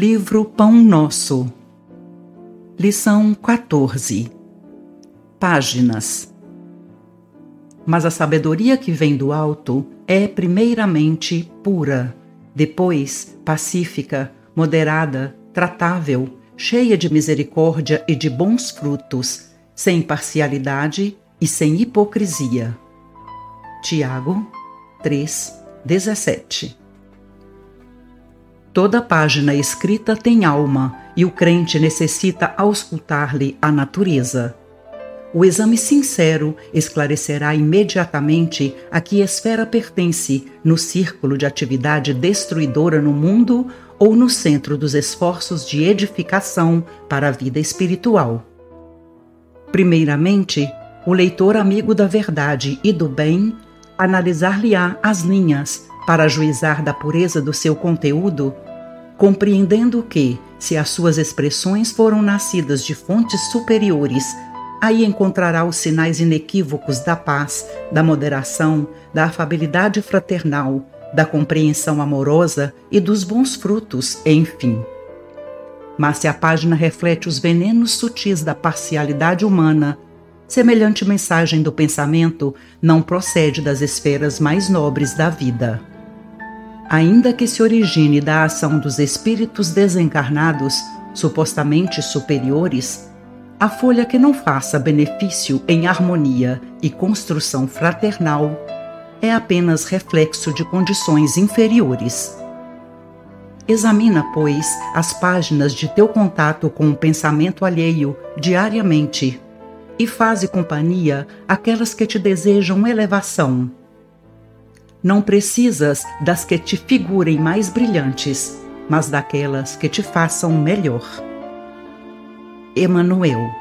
livro Pão Nosso. Lição 14. Páginas. Mas a sabedoria que vem do alto é, primeiramente, pura, depois, pacífica, moderada, tratável, cheia de misericórdia e de bons frutos, sem parcialidade e sem hipocrisia. Tiago 3, 17 Toda página escrita tem alma e o crente necessita auscultar-lhe a natureza. O exame sincero esclarecerá imediatamente a que esfera pertence no círculo de atividade destruidora no mundo ou no centro dos esforços de edificação para a vida espiritual. Primeiramente, o leitor amigo da verdade e do bem analisar-lhe-á as linhas para juizar da pureza do seu conteúdo, compreendendo que, se as suas expressões foram nascidas de fontes superiores, aí encontrará os sinais inequívocos da paz, da moderação, da afabilidade fraternal, da compreensão amorosa e dos bons frutos, enfim. Mas se a página reflete os venenos sutis da parcialidade humana, semelhante mensagem do pensamento não procede das esferas mais nobres da vida. Ainda que se origine da ação dos espíritos desencarnados, supostamente superiores, a folha que não faça benefício em harmonia e construção fraternal é apenas reflexo de condições inferiores. Examina, pois, as páginas de teu contato com o pensamento alheio diariamente e faze companhia àquelas que te desejam elevação. Não precisas das que te figurem mais brilhantes, mas daquelas que te façam melhor. Emanuel